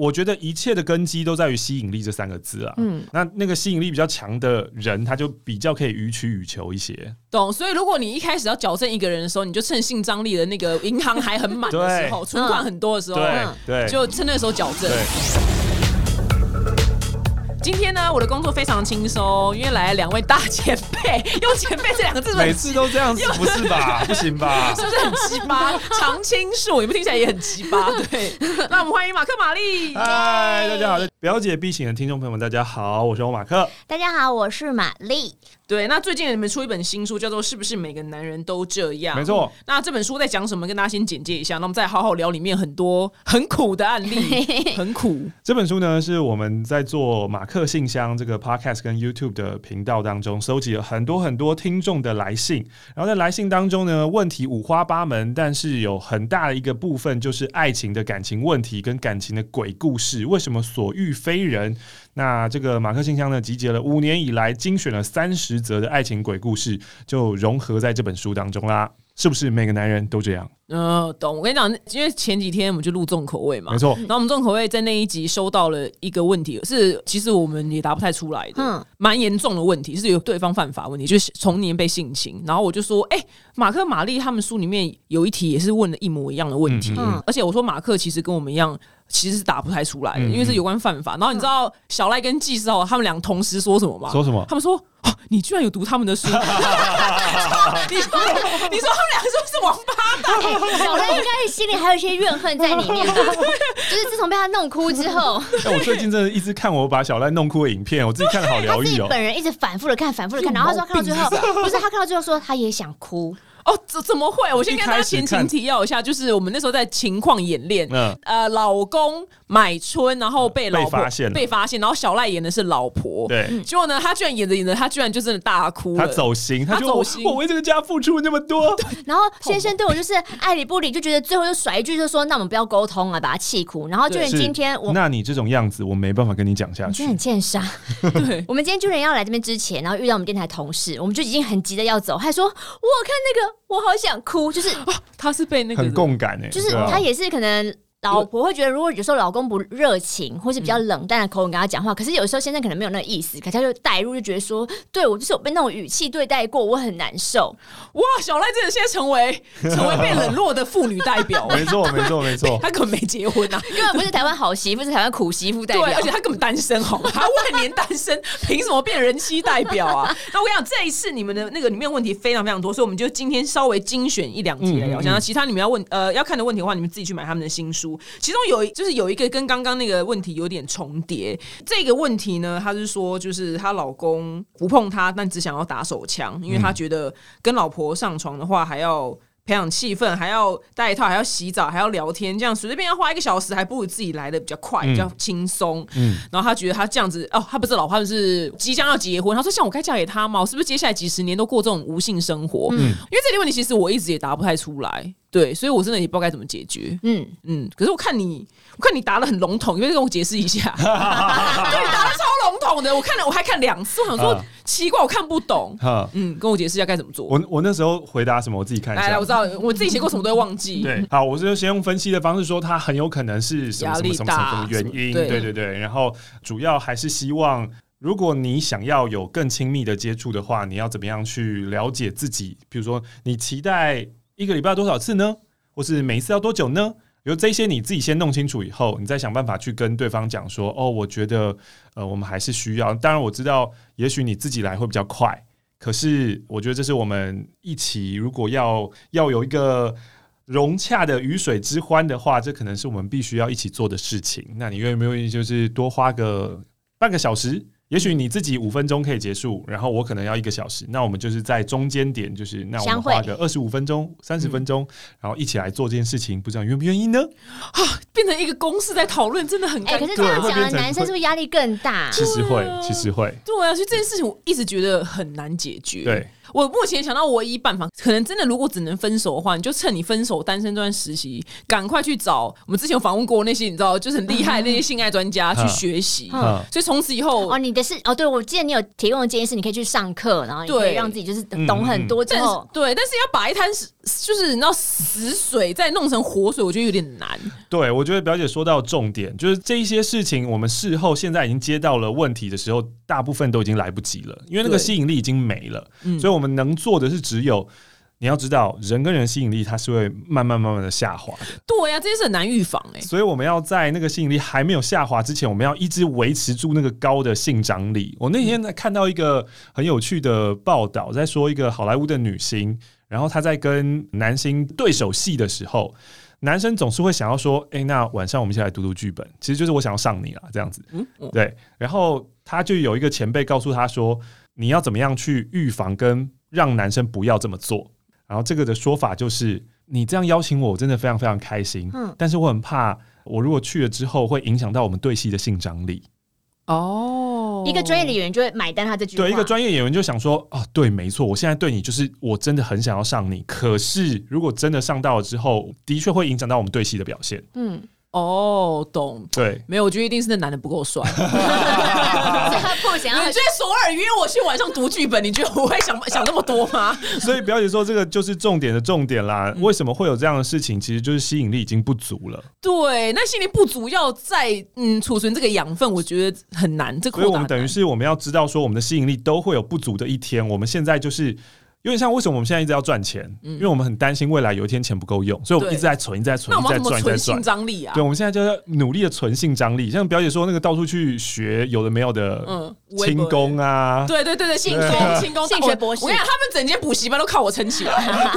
我觉得一切的根基都在于吸引力这三个字啊。嗯，那那个吸引力比较强的人，他就比较可以予取予求一些。懂。所以如果你一开始要矫正一个人的时候，你就趁性张力的那个银行还很满的时候，存款很多的时候，对，就趁那个时候矫正。今天呢，我的工作非常轻松，因为来了两位大前辈，用前辈这两个字，每次都这样子，不是吧？不行吧？是不是很奇葩？常青树，你们听起来也很奇葩，对？那我们欢迎马克、玛丽。嗨，大家好，表姐必醒的听众朋友们，大家好，我是欧马克。大家好，我是玛丽。对，那最近你们出一本新书，叫做《是不是每个男人都这样》？没错。那这本书在讲什么？跟大家先简介一下，那我们再好好聊里面很多很苦的案例，很苦。这本书呢，是我们在做马克信箱这个 podcast 跟 YouTube 的频道当中，收集了很多很多听众的来信。然后在来信当中呢，问题五花八门，但是有很大的一个部分就是爱情的感情问题跟感情的鬼故事。为什么所遇非人？那这个马克信箱呢，集结了五年以来精选了三十则的爱情鬼故事，就融合在这本书当中啦。是不是每个男人都这样？嗯，懂。我跟你讲，因为前几天我们就录重口味嘛，没错。然后我们重口味在那一集收到了一个问题，是其实我们也答不太出来的，嗯，蛮严重的问题，是有对方犯法问题，就是从年被性侵。然后我就说，哎，马克、玛丽他们书里面有一题也是问了一模一样的问题，而且我说马克其实跟我们一样。其实是打不太出来的，因为是有关犯法。然后你知道小赖跟纪少他们俩同时说什么吗？说什么？他们说：“你居然有读他们的书！” 你说：“你说他们两个是不是王八蛋？”小赖应该心里还有一些怨恨在里面吧？就是自从被他弄哭之后。我最近真的一直看我把小赖弄哭的影片，我自己看的好疗愈哦。本人一直反复的看，反复的看，然后他说看到最后，不是他看到最后说他也想哭。哦，怎怎么会？我先跟大家前情提要一下，就是我们那时候在情况演练，呃，老公买春，然后被老婆发现，被发现，然后小赖演的是老婆，对，结果呢，他居然演着演着，他居然就真的大哭，他走心，他走心，我为这个家付出那么多，然后先生对我就是爱理不理，就觉得最后就甩一句，就说那我们不要沟通了，把他气哭，然后就连今天我，那你这种样子，我没办法跟你讲下去，真的很欠杀。对，我们今天就连要来这边之前，然后遇到我们电台同事，我们就已经很急的要走，还说我看那个，我好想。哭就是，他是被那个很共感哎，就是他也是可能。老婆会觉得，如果有时候老公不热情，或是比较冷淡的口吻跟他讲话，可是有时候先生可能没有那个意思，可他就带入，就觉得说，对我就是有被那种语气对待过，我很难受。哇，小赖真的现在成为 成为被冷落的妇女代表，没错，没错，没错，他根本没结婚啊，根本不是台湾好媳妇，是台湾苦媳妇代表，而且他根本单身，好吗？他万年单身，凭什么变人妻代表啊？那我跟你讲，这一次你们的那个里面问题非常非常多，所以我们就今天稍微精选一两题来聊。想到其他你们要问呃要看的问题的话，你们自己去买他们的新书，其中有。就是有一个跟刚刚那个问题有点重叠。这个问题呢，她是说，就是她老公不碰她，但只想要打手枪，因为她觉得跟老婆上床的话还要。培养气氛，还要戴套，还要洗澡，还要聊天，这样随随便要花一个小时，还不如自己来的比较快，比较轻松。嗯，然后他觉得他这样子，哦，他不是老婆，是即将要结婚。他说：“像我该嫁给他吗？我是不是接下来几十年都过这种无性生活？”嗯，因为这个问题其实我一直也答不太出来。对，所以我真的也不知道该怎么解决。嗯嗯，可是我看你，我看你答的很笼统，因为跟我解释一下。对，答的超笼统的，我看了我还看两次，我想说奇怪，我看不懂。嗯，跟我解释一下该怎么做。我我那时候回答什么？我自己看一下。来，我知道我自己写过什么都会忘记。对，好，我就先用分析的方式说，他很有可能是什么什么什么什么原因。对对对，然后主要还是希望，如果你想要有更亲密的接触的话，你要怎么样去了解自己？比如说，你期待。一个礼拜要多少次呢？或是每一次要多久呢？比如这些你自己先弄清楚以后，你再想办法去跟对方讲说：“哦，我觉得呃，我们还是需要。当然我知道，也许你自己来会比较快，可是我觉得这是我们一起如果要要有一个融洽的鱼水之欢的话，这可能是我们必须要一起做的事情。那你愿不愿意就是多花个半个小时？”也许你自己五分钟可以结束，然后我可能要一个小时，那我们就是在中间点，就是那我们花个二十五分钟、三十分钟，然后一起来做这件事情，不知道愿不愿意呢？啊，变成一个公式在讨论，真的很哎，可是这样讲的男生是不是压力更大？其实会，其实会。对啊，所以这件事情我一直觉得很难解决。对。我目前想到唯一办法，可能真的如果只能分手的话，你就趁你分手单身这段实习，赶快去找我们之前访问过那些你知道就是很厉害那些性爱专家去学习。所以从此以后，哦，你的的是哦，对，我记得你有提供的建议是，你可以去上课，然后你可以让自己就是懂很多之后，对，但是要把一滩死就是你知道死水再弄成活水，我觉得有点难。对，我觉得表姐说到重点，就是这一些事情，我们事后现在已经接到了问题的时候，大部分都已经来不及了，因为那个吸引力已经没了，所以我们能做的是只有。你要知道，人跟人吸引力它是会慢慢慢慢的下滑的。对呀，这些是很难预防哎。所以我们要在那个吸引力还没有下滑之前，我们要一直维持住那个高的性张力。我那天在看到一个很有趣的报道，在说一个好莱坞的女星，然后他在跟男星对手戏的时候，男生总是会想要说：“哎，那晚上我们一起来读读剧本。”其实就是我想要上你了这样子。嗯，对。然后他就有一个前辈告诉他说：“你要怎么样去预防跟让男生不要这么做？”然后这个的说法就是，你这样邀请我，我真的非常非常开心。嗯，但是我很怕，我如果去了之后，会影响到我们对戏的性张力。哦，一个专业的演员就会买单他这句。对，一个专业演员就想说，啊，对，没错，我现在对你就是我真的很想要上你，可是如果真的上到了之后，的确会影响到我们对戏的表现。嗯。哦，懂对，没有，我觉得一定是那男的不够帅。他不想要。你觉得索尔约我去晚上读剧本，你觉得我会想想那么多吗？所以表姐说这个就是重点的重点啦。为什么会有这样的事情？其实就是吸引力已经不足了。对，那吸引力不足，要再嗯储存这个养分，我觉得很难。这所以我们等于是我们要知道说，我们的吸引力都会有不足的一天。我们现在就是。有点像为什么我们现在一直要赚钱？因为我们很担心未来有一天钱不够用，所以我们一直在存，一直在存，一直在赚，一直在赚。张力啊！对，我们现在就要努力的存性张力。像表姐说那个到处去学有的没有的，嗯，轻功啊，对对对对，轻功、轻功、性学博士。我跟你讲，他们整间补习班都靠我撑起来。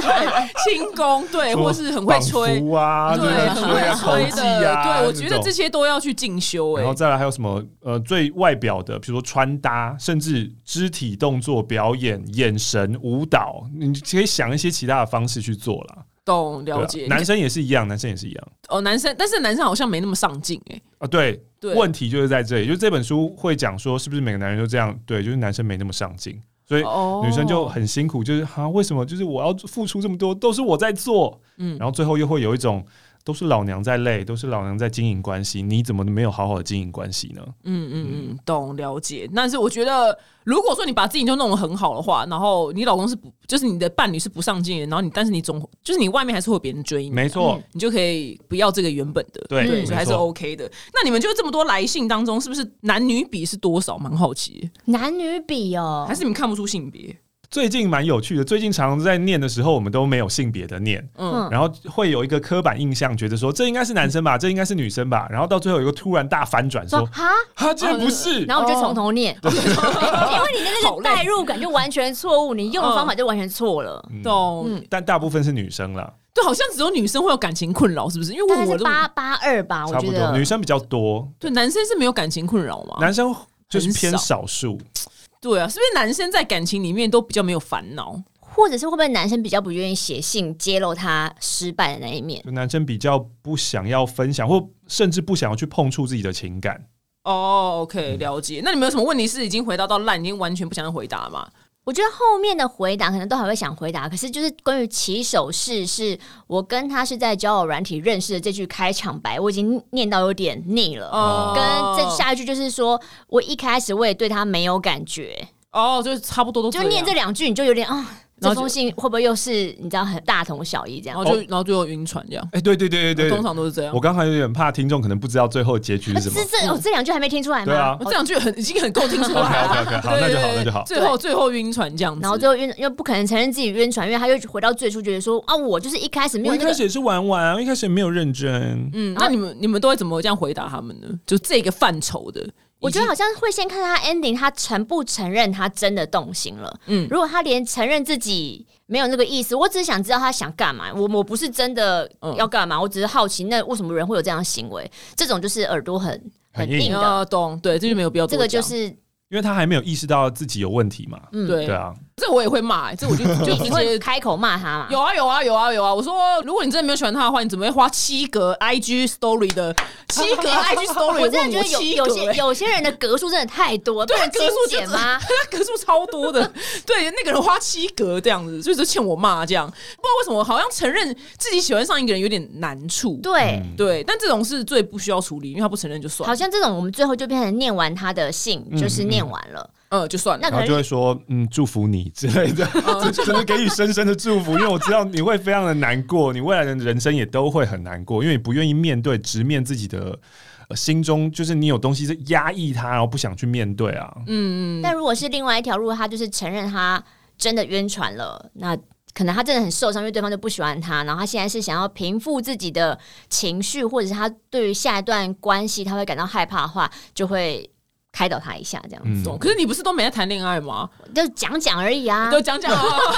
轻功对，或是很会吹啊，对，很会吹的。对，我觉得这些都要去进修。哎，然后再来还有什么？呃，最外表的，比如说穿搭，甚至肢体动作表演、眼神、舞蹈，你。可以想一些其他的方式去做了，懂了解。男生也是一样，男生也是一样。哦，男生，但是男生好像没那么上进哎。啊，对，对问题就是在这里，就这本书会讲说，是不是每个男人都这样？对，就是男生没那么上进，所以女生就很辛苦，就是啊，为什么？就是我要付出这么多，都是我在做，嗯，然后最后又会有一种。都是老娘在累，都是老娘在经营关系，你怎么没有好好的经营关系呢？嗯嗯嗯，懂了解。但是我觉得，如果说你把自己就弄得很好的话，然后你老公是不，就是你的伴侣是不上进的，然后你，但是你总就是你外面还是会有别人追你，没错，你就可以不要这个原本的，对，所以还是 OK 的。那你们就这么多来信当中，是不是男女比是多少？蛮好奇，男女比哦，还是你们看不出性别？最近蛮有趣的，最近常常在念的时候，我们都没有性别的念，嗯，然后会有一个刻板印象，觉得说这应该是男生吧，这应该是女生吧，然后到最后有一个突然大反转，说哈，哈，竟然不是，然后我就从头念，因为你的那个代入感就完全错误，你用的方法就完全错了，懂？但大部分是女生了，对，好像只有女生会有感情困扰，是不是？因为我八八二吧，差不多，女生比较多，对，男生是没有感情困扰吗？男生就是偏少数。对啊，是不是男生在感情里面都比较没有烦恼，或者是会不会男生比较不愿意写信揭露他失败的那一面？男生比较不想要分享，或甚至不想要去碰触自己的情感。哦，OK，了解。那你们有什么问题是已经回答到烂，已经完全不想要回答吗？我觉得后面的回答可能都还会想回答，可是就是关于起手式，是我跟他是在交友软体认识的这句开场白，我已经念到有点腻了。哦，跟这下一句就是说我一开始我也对他没有感觉。哦，就是差不多都就念这两句，你就有点啊。这封信会不会又是你知道很大同小异这样？然后就然后最后晕船这样？哎，对对对对对，通常都是这样。我刚才有点怕听众可能不知道最后结局是什么。这这哦，这两句还没听出来吗？对啊，这两句很已经很够听出来。OK OK OK，好，那就好，那就好。最后最后晕船这样子，然后最后晕，又不可能承认自己晕船，因为他又回到最初，觉得说啊，我就是一开始没有，一开始也是玩玩啊，一开始也没有认真。嗯，那你们你们都会怎么这样回答他们呢？就这个范畴的。我觉得好像会先看他 ending，他承不承认他真的动心了。嗯，如果他连承认自己没有那个意思，我只是想知道他想干嘛。我我不是真的要干嘛，我只是好奇，那为什么人会有这样的行为？这种就是耳朵很很硬的，懂？对，这就没有必要。这个就是因为他还没有意识到自己有问题嘛。嗯，对对啊。这我也会骂，这我就 就直接开口骂他嘛。有啊有啊有啊有啊！我说，如果你真的没有喜欢他的话，你怎么会花七格 IG Story 的七格 IG Story？我真的觉得有有些有些人的格数真的太多，对格数减吗？他格数超多的，对那个人花七格这样子，所以就欠我骂这样。不知道为什么，好像承认自己喜欢上一个人有点难处。对对，但这种是最不需要处理，因为他不承认就算了。好像这种我们最后就变成念完他的信，就是念完了。嗯，就算了，然后就会说嗯，祝福你之类的，只能给予深深的祝福，因为我知道你会非常的难过，你未来的人生也都会很难过，因为你不愿意面对直面自己的心中，就是你有东西是压抑他，然后不想去面对啊。嗯嗯。但如果是另外一条路，他就是承认他真的晕船了，那可能他真的很受伤，因为对方就不喜欢他，然后他现在是想要平复自己的情绪，或者是他对于下一段关系他会感到害怕的话，就会。开导他一下，这样子。可是你不是都没在谈恋爱吗？就讲讲而已啊，就讲讲。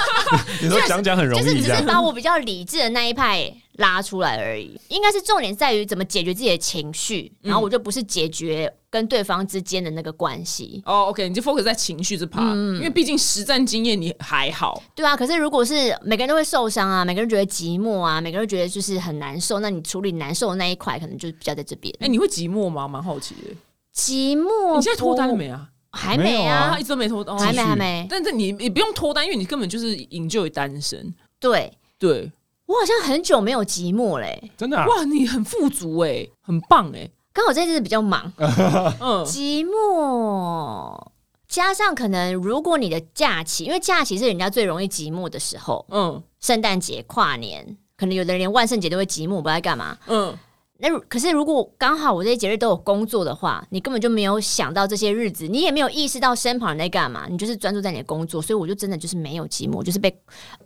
你说讲讲很容易，就是只是把我比较理智的那一派拉出来而已。应该是重点在于怎么解决自己的情绪，然后我就不是解决跟对方之间的那个关系。哦，OK，你就 focus 在情绪这 part，因为毕竟实战经验你还好。对啊，可是如果是每个人都会受伤啊，每个人觉得寂寞啊，每个人觉得就是很难受，那你处理难受的那一块，可能就比较在这边。哎，你会寂寞吗？蛮好奇的。寂寞？你现在脱单了没啊？还没啊，一直都没脱，还没还没。但是你你不用脱单，因为你根本就是营救于单身。对对，我好像很久没有寂寞嘞，真的哇！你很富足哎，很棒哎。刚好这次比较忙，嗯，寂寞加上可能如果你的假期，因为假期是人家最容易寂寞的时候，嗯，圣诞节、跨年，可能有的人连万圣节都会寂寞，不知道干嘛，嗯。那可是，如果刚好我这些节日都有工作的话，你根本就没有想到这些日子，你也没有意识到身旁人在干嘛，你就是专注在你的工作，所以我就真的就是没有寂寞，就是被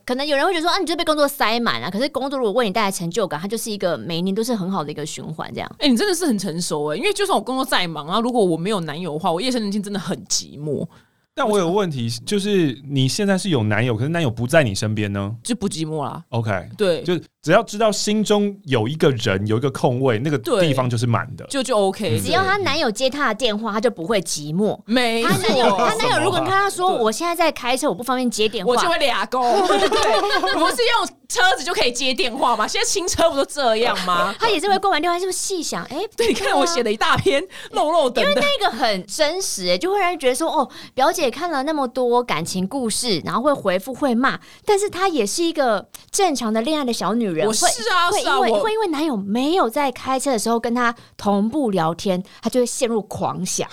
可能有人会觉得说啊，你就被工作塞满了。可是工作如果为你带来成就感，它就是一个每一年都是很好的一个循环。这样，哎，你真的是很成熟哎，因为就算我工作再忙，啊如果我没有男友的话，我夜深人静真的很寂寞。但我有问题，就是你现在是有男友，可是男友不在你身边呢，就不寂寞啦。OK，对，就只要知道心中有一个人，有一个空位，那个地方就是满的，就就 OK。只要她男友接她的电话，她就不会寂寞。没错，她男友如果跟她说我现在在开车，我不方便接电话，我就会俩勾。对，不是用车子就可以接电话吗？现在新车不都这样吗？她也是会挂完电话就细想，哎，对，你看我写了一大篇漏漏的，因为那个很真实，哎，就会让人觉得说，哦，表姐看了那么多。多感情故事，然后会回复会骂，但是她也是一个正常的恋爱的小女人。我是啊，会因为会因为男友没有在开车的时候跟他同步聊天，他就会陷入狂想。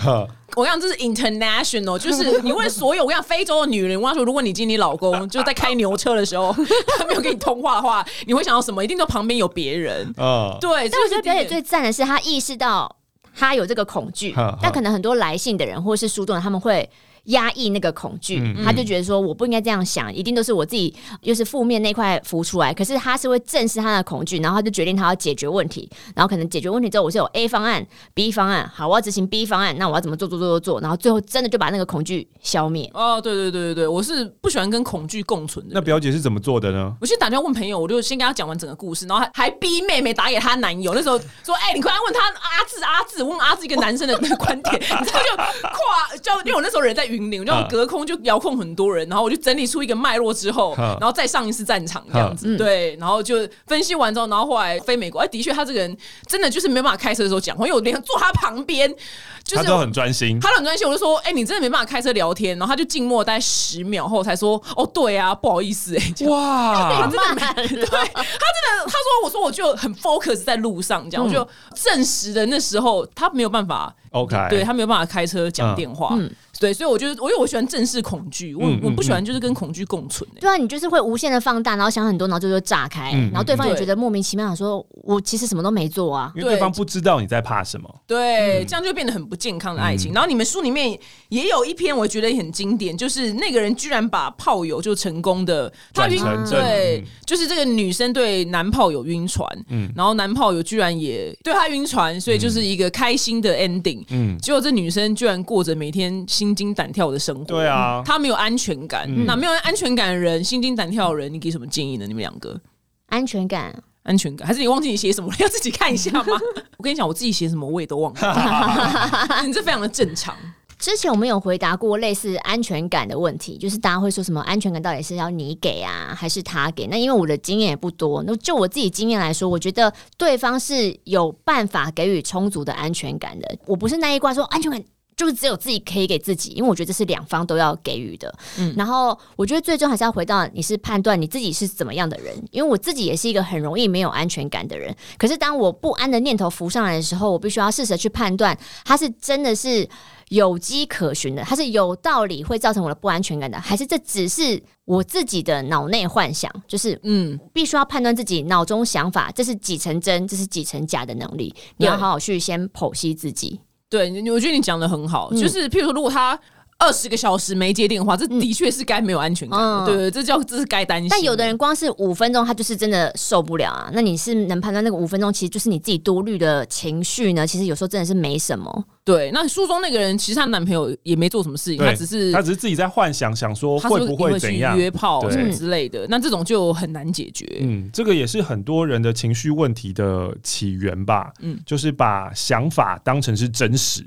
我讲这是 international，就是 你问所有我讲非洲的女人，我说如果你经你老公就在开牛车的时候，他没有跟你通话的话，你会想到什么？一定都旁边有别人。啊，对。但我觉得表姐最赞的是，她意识到她有这个恐惧，但可能很多来信的人或者是书中人，他们会。压抑那个恐惧，他就觉得说我不应该这样想，一定都是我自己又是负面那块浮出来。可是他是会正视他的恐惧，然后他就决定他要解决问题。然后可能解决问题之后，我是有 A 方案、B 方案，好，我要执行 B 方案，那我要怎么做做做做做？然后最后真的就把那个恐惧消灭。哦，对对对对对，我是不喜欢跟恐惧共存的。那表姐是怎么做的呢？我先打电话问朋友，我就先跟他讲完整个故事，然后还还逼妹妹打给她男友。那时候说，哎，你快问他阿志阿志，问阿志一个男生的那个观点，你知道就跨就因为我那时候人在云林，我就隔空。就遥控很多人，然后我就整理出一个脉络之后，然后再上一次战场这样子，对，然后就分析完之后，然后后来飞美国，哎，的确他这个人真的就是没办法开车的时候讲话，因为我连坐他旁边，就是他都很专心，他很专心，我就说，哎，你真的没办法开车聊天，然后他就静默大概十秒后才说，哦，对啊，不好意思，哎，哇，他真的，对他真的，他说，我说我就很 focus 在路上，这样我就证实的那时候他没有办法，OK，对他没有办法开车讲电话。嗯对，所以我觉得，我因为我喜欢正视恐惧，我我不喜欢就是跟恐惧共存。对啊，你就是会无限的放大，然后想很多，然后就就炸开，然后对方也觉得莫名其妙，说我其实什么都没做啊，因为对方不知道你在怕什么。对，这样就变得很不健康的爱情。然后你们书里面也有一篇，我觉得很经典，就是那个人居然把炮友就成功的他晕对，就是这个女生对男炮友晕船，嗯，然后男炮友居然也对他晕船，所以就是一个开心的 ending。嗯，结果这女生居然过着每天心。惊胆跳的生活，对啊，她没有安全感。那没有安全感的人，心惊胆跳的人，你给什么建议呢？你们两个安全感，安全感，还是你忘记你写什么了？要自己看一下吗？我跟你讲，我自己写什么我也都忘了。你这非常的正常，之前我们有回答过类似安全感的问题，就是大家会说什么安全感到底是要你给啊，还是他给？那因为我的经验也不多，那就我自己经验来说，我觉得对方是有办法给予充足的安全感的。我不是那一卦说安全感。就是只有自己可以给自己，因为我觉得这是两方都要给予的。嗯，然后我觉得最终还是要回到你是判断你自己是怎么样的人，因为我自己也是一个很容易没有安全感的人。可是当我不安的念头浮上来的时候，我必须要试着去判断，它是真的是有迹可循的，它是有道理会造成我的不安全感的，还是这只是我自己的脑内幻想？就是嗯，必须要判断自己脑中想法，这是几成真，这是几成假的能力，你要好好去先剖析自己。对，我觉得你讲的很好，就是譬如说，如果他。二十个小时没接电话，这的确是该没有安全感。对对，这叫这是该担心。但有的人光是五分钟，他就是真的受不了啊。那你是能判断那个五分钟其实就是你自己多虑的情绪呢？其实有时候真的是没什么。对，那书中那个人其实她男朋友也没做什么事情，他只是他只是自己在幻想，想说会不会怎样约炮什么之类的。那这种就很难解决。嗯，这个也是很多人的情绪问题的起源吧。嗯，就是把想法当成是真实。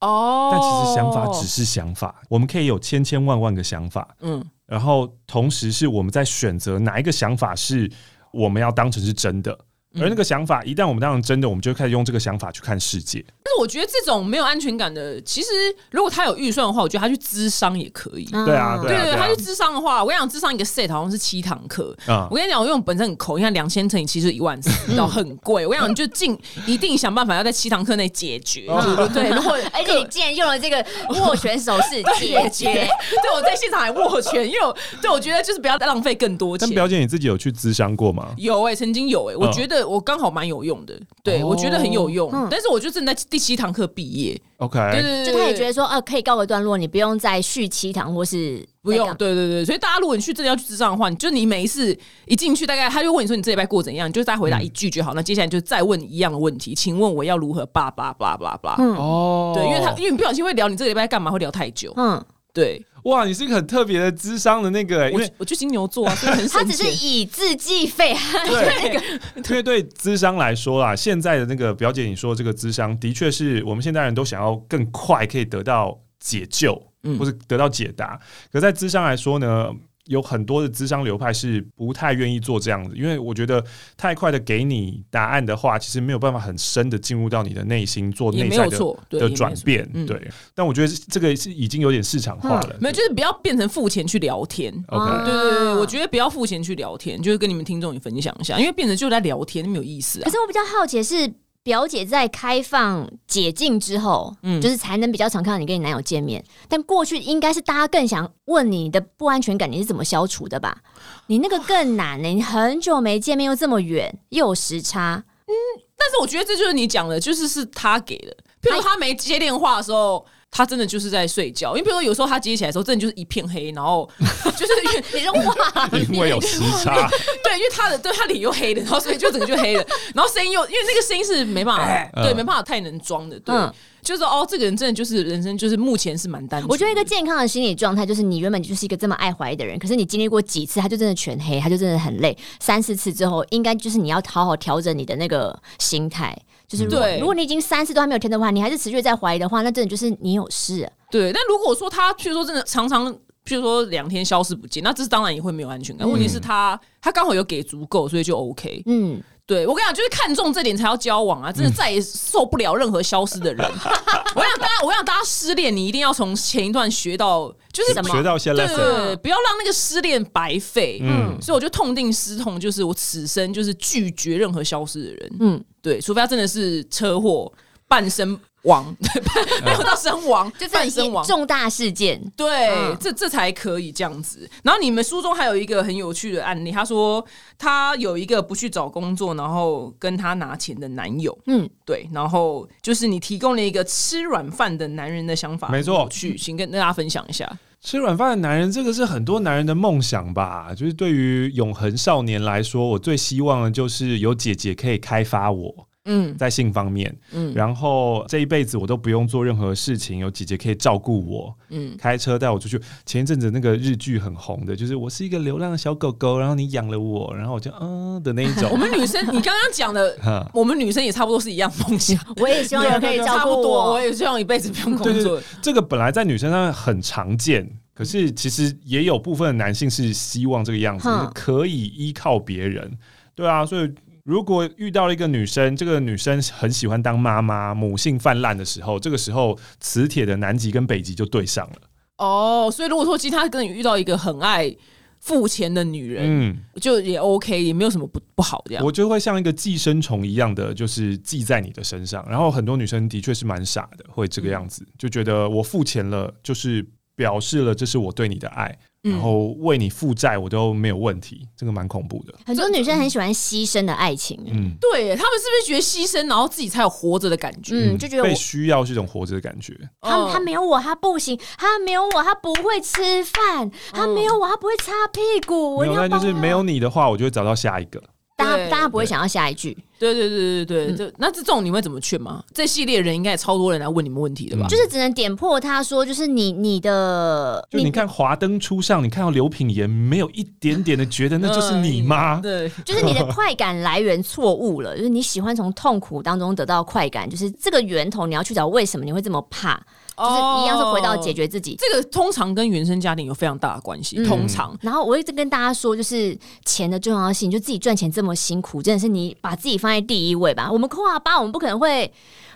哦，但其实想法只是想法，我们可以有千千万万个想法，嗯，然后同时是我们在选择哪一个想法是我们要当成是真的。而那个想法，一旦我们当成真的，我们就开始用这个想法去看世界。但是我觉得这种没有安全感的，其实如果他有预算的话，我觉得他去咨商也可以。对啊，对对，他去咨商的话，我跟你讲，咨商一个 set 好像是七堂课。我跟你讲，我用本身很抠，你看两千乘以七是一万四，知道很贵。我跟你讲，你就尽一定想办法要在七堂课内解决。对，如果 而且你竟然用了这个握拳手势 解决，对，我在现场还握拳，因为对我觉得就是不要浪费更多钱。但表姐你自己有去咨商过吗？有哎，曾经有哎，我觉得我刚好蛮有。用的，对我觉得很有用，但是我就正在第七堂课毕业，OK，对对对，就他也觉得说，呃，可以告个段落，你不用再续七堂或是不用，对对对，所以大家如果你去真的要去智障的话，就你每一次一进去，大概他就问你说你这礼拜过怎样，你就再回答一句就好，那接下来就再问一样的问题，请问我要如何叭叭叭叭叭，嗯。哦，对，因为他因为你不小心会聊你这个礼拜干嘛会聊太久，嗯，对。哇，你是一个很特别的智商的那个，因为我去金牛座啊，所以很他只是以字计费。对，因为对智商来说啊，现在的那个表姐你说这个智商，的确是我们现代人都想要更快可以得到解救，嗯或者得到解答。可在智商来说呢？有很多的资商流派是不太愿意做这样子，因为我觉得太快的给你答案的话，其实没有办法很深的进入到你的内心做内在的的转变。对，但我觉得这个是已经有点市场化了。没有，就是不要变成付钱去聊天。OK，对对对，我觉得不要付钱去聊天，就是跟你们听众也分享一下，因为变成就在聊天，没有意思啊。可是我比较好奇是。表姐在开放解禁之后，嗯，就是才能比较常看到你跟你男友见面。但过去应该是大家更想问你的不安全感，你是怎么消除的吧？你那个更难呢，你很久没见面又这么远，又有时差。嗯，但是我觉得这就是你讲的，就是是他给的。譬如他没接电话的时候。他真的就是在睡觉，因为比如说有时候他接起来的时候，真的就是一片黑，然后 就是 你说话，因为有时差，对，因为他的对他脸又黑的，然后所以就整个就黑了，然后声音又因为那个声音是没办法，对，没办法太能装的，对，就是哦，这个人真的就是人生就是目前是蛮单纯。我觉得一个健康的心理状态就是你原本就是一个这么爱怀疑的人，可是你经历过几次，他就真的全黑，他就真的很累，三四次之后，应该就是你要好好调整你的那个心态。就是对，如果你已经三次都还没有填的话，你还是持续在怀疑的话，那真的就是你有事。对，但如果说他，譬如说真的常常，譬如说两天消失不见，那这是当然也会没有安全感。问题是他，他刚好有给足够，所以就 OK。嗯。对，我跟你讲，就是看中这点才要交往啊！真的再也受不了任何消失的人。我想大家，我想大家失恋，你一定要从前一段学到，就是什么学到些 lesson，不要让那个失恋白费。嗯，所以我就痛定思痛，就是我此生就是拒绝任何消失的人。嗯，对，除非他真的是车祸半生。亡，没有到身亡，就半身亡，重大事件，对，这这才可以这样子。然后你们书中还有一个很有趣的案例，他说他有一个不去找工作，然后跟他拿钱的男友，嗯，对，然后就是你提供了一个吃软饭的男人的想法，没错，去请跟大家分享一下。吃软饭的男人，这个是很多男人的梦想吧？就是对于永恒少年来说，我最希望的就是有姐姐可以开发我。嗯，在性方面，嗯，然后这一辈子我都不用做任何事情，有姐姐可以照顾我，嗯，开车带我出去。前一阵子那个日剧很红的，就是我是一个流浪的小狗狗，然后你养了我，然后我就嗯的那一种。我们女生，你刚刚讲的，我们女生也差不多是一样梦想。我也希望有可以照顾我，我也希望一辈子不用工作。这个本来在女生上很常见。可是，其实也有部分的男性是希望这个样子，可以依靠别人，对啊。所以，如果遇到了一个女生，这个女生很喜欢当妈妈，母性泛滥的时候，这个时候磁铁的南极跟北极就对上了。哦，所以如果说其他跟你遇到一个很爱付钱的女人，嗯，就也 OK，也没有什么不不好这样。我就会像一个寄生虫一样的，就是寄在你的身上。然后很多女生的确是蛮傻的，会这个样子，就觉得我付钱了，就是。表示了这是我对你的爱，然后为你负债我都没有问题，这个蛮恐怖的。很多女生很喜欢牺牲的爱情，嗯，对他们是不是觉得牺牲，然后自己才有活着的感觉？嗯，就觉得被需要是一种活着的感觉。他他没有我他不行，他没有我他不会吃饭，他没有我他不会擦屁股。没有，那就是没有你的话，我就会找到下一个。大家大家不会想要下一句。对对对对对，就那这种你会怎么劝吗？这系列人应该也超多人来问你们问题的吧？就是只能点破他说，就是你你的，就你看华灯初上，你看到刘品言，没有一点点的觉得那就是 你吗？对，就是你的快感来源错误了，就是你喜欢从痛苦当中得到快感，就是这个源头你要去找为什么你会这么怕。就是一样是回到解决自己，这个通常跟原生家庭有非常大的关系。通常，然后我一直跟大家说，就是钱的重要性，就自己赚钱这么辛苦，真的是你把自己放在第一位吧。我们扣啊八，我们不可能会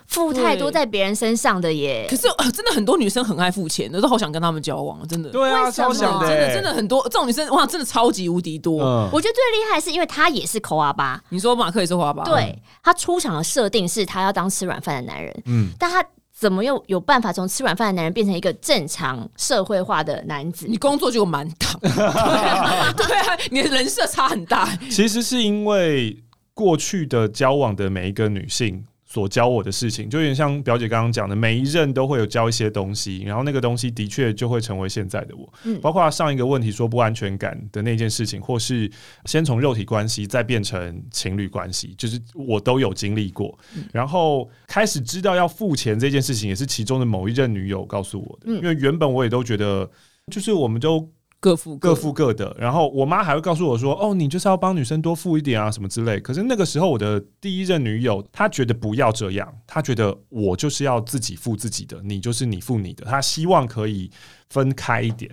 付太多在别人身上的耶。可是真的很多女生很爱付钱，我都好想跟他们交往，真的。对啊，超想的，真的真的很多这种女生哇，真的超级无敌多。我觉得最厉害是因为他也是抠阿巴。你说马克也是扣阿巴？对他出场的设定是他要当吃软饭的男人，嗯，但他。怎么又有办法从吃软饭的男人变成一个正常社会化的男子？你工作就满档，对啊，你的人设差很大。其实是因为过去的交往的每一个女性。所教我的事情，就有点像表姐刚刚讲的，每一任都会有教一些东西，然后那个东西的确就会成为现在的我。嗯，包括上一个问题说不安全感的那件事情，或是先从肉体关系再变成情侣关系，就是我都有经历过。然后开始知道要付钱这件事情，也是其中的某一任女友告诉我的。因为原本我也都觉得，就是我们都。各付各付各的，然后我妈还会告诉我说：“哦，你就是要帮女生多付一点啊，什么之类。”可是那个时候，我的第一任女友她觉得不要这样，她觉得我就是要自己付自己的，你就是你付你的，她希望可以分开一点。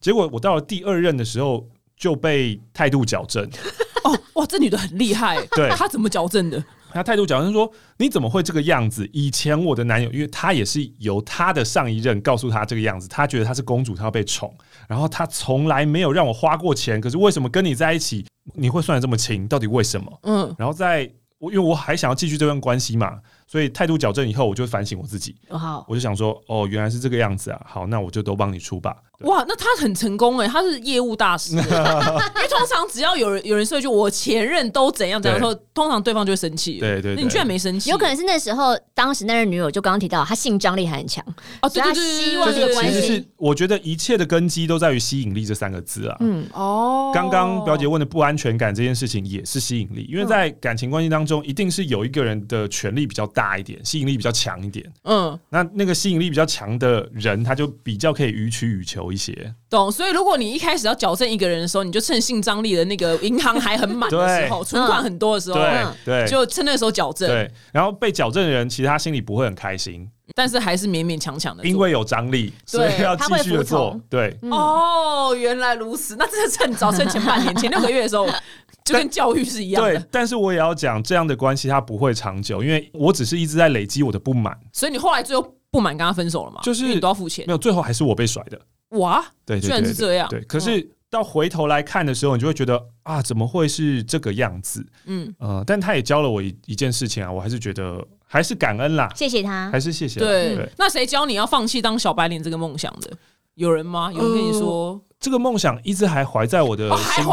结果我到了第二任的时候就被态度矫正。哦，哇，这女的很厉害，对她怎么矫正的？他态度讲是说：“你怎么会这个样子？以前我的男友，因为他也是由他的上一任告诉他这个样子，他觉得他是公主，他要被宠，然后他从来没有让我花过钱。可是为什么跟你在一起你会算的这么清？到底为什么？嗯，然后在我因为我还想要继续这段关系嘛。”所以态度矫正以后，我就反省我自己。好，我就想说，哦，原来是这个样子啊。好，那我就都帮你出吧。哇，那他很成功哎，他是业务大师。因为通常只要有人有人说一句“我前任都怎样怎样”，说通常对方就会生气。对对，你居然没生气？有可能是那时候当时那任女友就刚刚提到，她性张力还很强哦。对对对，希望这个关系是我觉得一切的根基都在于吸引力这三个字啊。嗯哦，刚刚表姐问的不安全感这件事情也是吸引力，因为在感情关系当中，一定是有一个人的权力比较大一点，吸引力。比较强一点，嗯，那那个吸引力比较强的人，他就比较可以予取予求一些，懂？所以如果你一开始要矫正一个人的时候，你就趁性张力的那个银行还很满的时候，存款很多的时候，对，就趁那个时候矫正。对，然后被矫正的人，其实他心里不会很开心，但是还是勉勉强强的，因为有张力，所以要继续的做。对，哦，原来如此，那这是趁早趁前半年前六个月的时候。就跟教育是一样的，对。但是我也要讲，这样的关系它不会长久，因为我只是一直在累积我的不满。所以你后来最后不满跟他分手了吗？就是你都要付钱，没有，最后还是我被甩的。哇，对，居然是这样。对，可是到回头来看的时候，你就会觉得啊，怎么会是这个样子？嗯呃，但他也教了我一一件事情啊，我还是觉得还是感恩啦，谢谢他，还是谢谢。对，那谁教你要放弃当小白脸这个梦想的？有人吗？有人跟你说？这个梦想一直还怀在我的心中，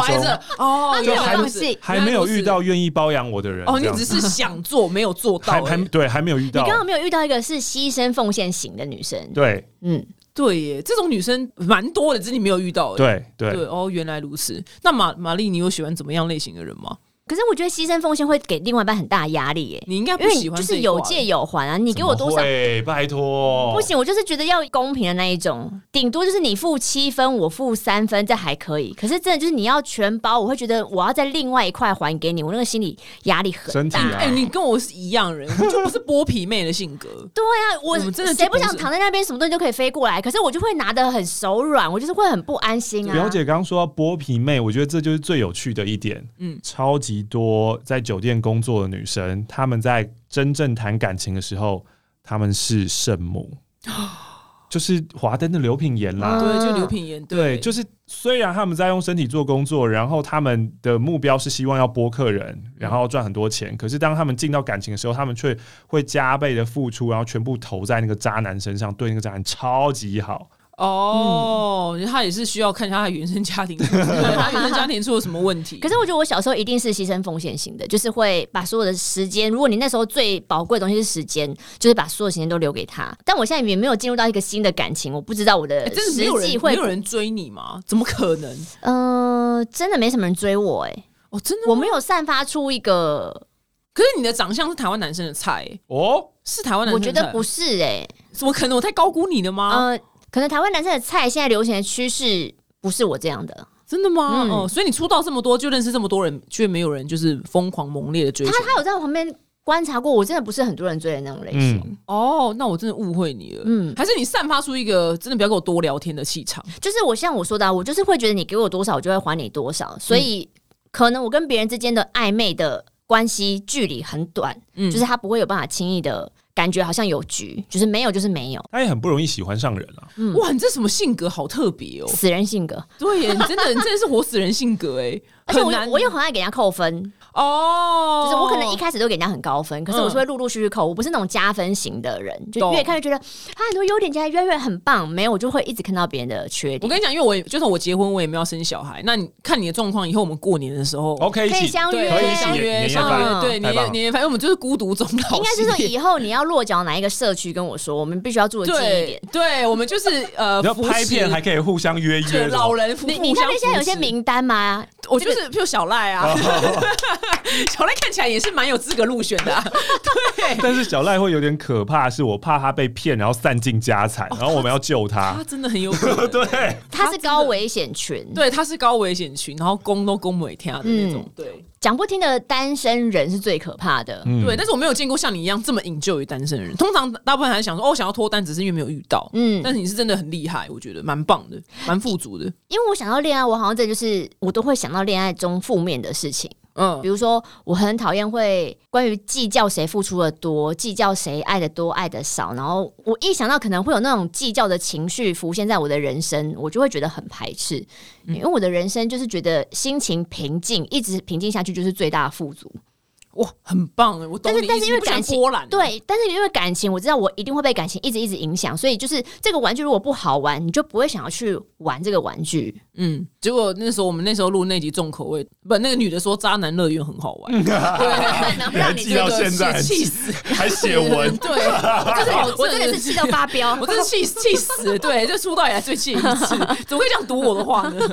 哦，就还还没有遇到愿意包养我的人。哦，你只是想做，没有做到。还还对，还没有遇到。你刚刚没有遇到一个是牺牲奉献型的女生。对，嗯，对耶，这种女生蛮多的，只是你没有遇到。对对对，哦，原来如此。那玛玛丽，你有喜欢怎么样类型的人吗？可是我觉得牺牲奉献会给另外一半很大的压力耶，你应该不喜欢就是有借有还啊，你给我多少？拜托，不行，我就是觉得要公平的那一种，顶多就是你付七分，我付三分，这还可以。可是真的就是你要全包，我会觉得我要在另外一块还给你，我那个心理压力很大。哎，你跟我是一样人，就不是剥皮妹的性格。对啊，我真的谁不想躺在那边，什么东西都可以飞过来？可是我就会拿的很手软，我就是会很不安心啊。表姐刚刚说到剥皮妹，我觉得这就是最有趣的一点。嗯，超级多在酒店工作的女生，她们在真正谈感情的时候，她们是圣母，就是华灯的刘品言啦。对，就刘品言。对，就是虽然他们在用身体做工作，然后他们的目标是希望要播客人，然后赚很多钱，可是当他们进到感情的时候，他们却会加倍的付出，然后全部投在那个渣男身上，对那个渣男超级好。哦，他也是需要看一下他原生家庭，他原生家庭出了什么问题。可是我觉得我小时候一定是牺牲奉献型的，就是会把所有的时间，如果你那时候最宝贵的东西是时间，就是把所有时间都留给他。但我现在也没有进入到一个新的感情，我不知道我的 实际会有人追你吗？怎么可能？呃，真的没什么人追我哎。哦，真的，我没有散发出一个。可是你的长相是台湾男生的菜哦，是台湾男生，我觉得不是哎，怎么可能？我太高估你了吗？呃。可能台湾男生的菜现在流行的趋势不是我这样的，真的吗？哦，所以你出道这么多，就认识这么多人，却没有人就是疯狂猛烈的追。他他有在我旁边观察过，我真的不是很多人追的那种类型。哦，那我真的误会你了。嗯，还是你散发出一个真的不要跟我多聊天的气场。就是我像我说的，我就是会觉得你给我多少，我就会还你多少。所以可能我跟别人之间的暧昧的关系距离很短，嗯，就是他不会有办法轻易的。感觉好像有局，就是没有，就是没有。他也很不容易喜欢上人啊。哇，你这什么性格？好特别哦，死人性格。对耶，你真的，你真的是活死人性格哎。而且我我又很爱给人家扣分哦，就是我可能一开始都给人家很高分，可是我是会陆陆续续扣，我不是那种加分型的人，就越看越觉得他很多优点加越来越很棒，没有我就会一直看到别人的缺点。我跟你讲，因为我就算我结婚，我也没有生小孩。那你看你的状况，以后我们过年的时候，OK，可以相约，可以相约，相约，对，年年年，反正我们就是孤独终老。应该是说以后你要落脚哪一个社区，跟我说，我们必须要住的近一点。对，我们就是呃，要拍片还可以互相约约。老人，你你那边现在有些名单吗？我就是，譬如小赖啊，小赖看起来也是蛮有资格入选的，对。但是小赖会有点可怕，是我怕他被骗，然后散尽家财，然后我们要救他。他真的很有可能，对。他是高危险群，对，他是高危险群，然后攻都攻不回天的那种，对。讲不听的单身人是最可怕的，对。但是我没有见过像你一样这么引咎于单身人。通常大部分还是想说，哦，想要脱单，只是因为没有遇到。嗯。但是你是真的很厉害，我觉得蛮棒的，蛮富足的。因为我想到恋爱，我好像这就是我都会想到恋爱中负面的事情。嗯，比如说我很讨厌会关于计较谁付出的多，计较谁爱的多爱的少，然后我一想到可能会有那种计较的情绪浮现在我的人生，我就会觉得很排斥，因为我的人生就是觉得心情平静，一直平静下去就是最大的富足。哇，很棒哎！我但是但是因为感情波澜，对，但是因为感情，我知道我一定会被感情一直一直影响，所以就是这个玩具如果不好玩，你就不会想要去玩这个玩具。嗯，结果那时候我们那时候录那集重口味，不，那个女的说渣男乐园很好玩，对，让你记到现在气死，还写文，对，就是我我真的是气到发飙，我真的气气死，对，这出道以来最气一次，怎么会这样读我的话呢？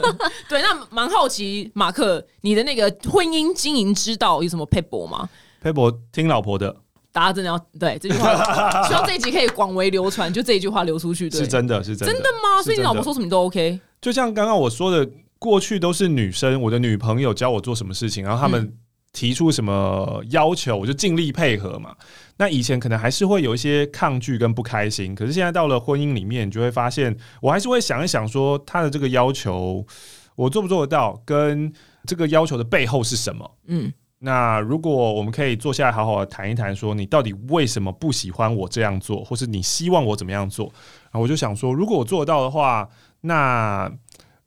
对，那蛮好奇，马克，你的那个婚姻经营之道有什么 paper 吗？佩伯听老婆的，大家真的要对这句话，希望这一集可以广为流传，就这一句话流出去，是真的是真的真的吗？所以你老婆说什么都 OK。就像刚刚我说的，过去都是女生，我的女朋友教我做什么事情，然后他们提出什么要求，我就尽力配合嘛。那以前可能还是会有一些抗拒跟不开心，可是现在到了婚姻里面，你就会发现，我还是会想一想，说他的这个要求，我做不做得到，跟这个要求的背后是什么？嗯。那如果我们可以坐下来好好的谈一谈，说你到底为什么不喜欢我这样做，或是你希望我怎么样做？然后我就想说，如果我做得到的话，那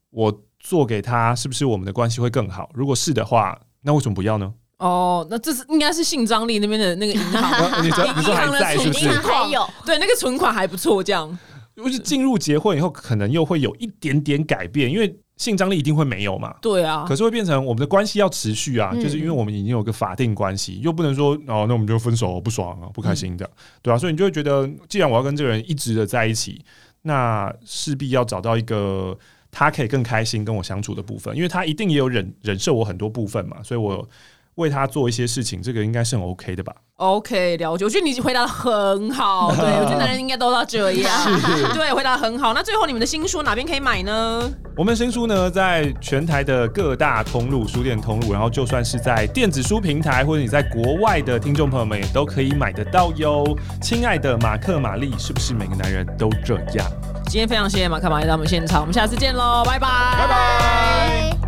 我做给他是不是我们的关系会更好？如果是的话，那为什么不要呢？哦，那这是应该是信张力那边的那个银行，你说 你说还在是不是？还有对那个存款还不错，这样。就是进入结婚以后，可能又会有一点点改变，因为。性张力一定会没有嘛？对啊，可是会变成我们的关系要持续啊，就是因为我们已经有个法定关系，又不能说哦，那我们就分手不爽啊，不开心的，对啊，所以你就会觉得，既然我要跟这个人一直的在一起，那势必要找到一个他可以更开心跟我相处的部分，因为他一定也有忍忍受我很多部分嘛，所以我为他做一些事情，这个应该是很 OK 的吧？OK，了解。我觉得你回答的很好，对我觉得男人应该都要这样。对，回答很好。那最后你们的新书哪边可以买呢？我们新书呢，在全台的各大通路书店通路，然后就算是在电子书平台，或者你在国外的听众朋友们也都可以买得到哟。亲爱的马克玛丽，是不是每个男人都这样？今天非常谢谢马克玛丽到我们现场，我们下次见喽，拜拜，拜拜。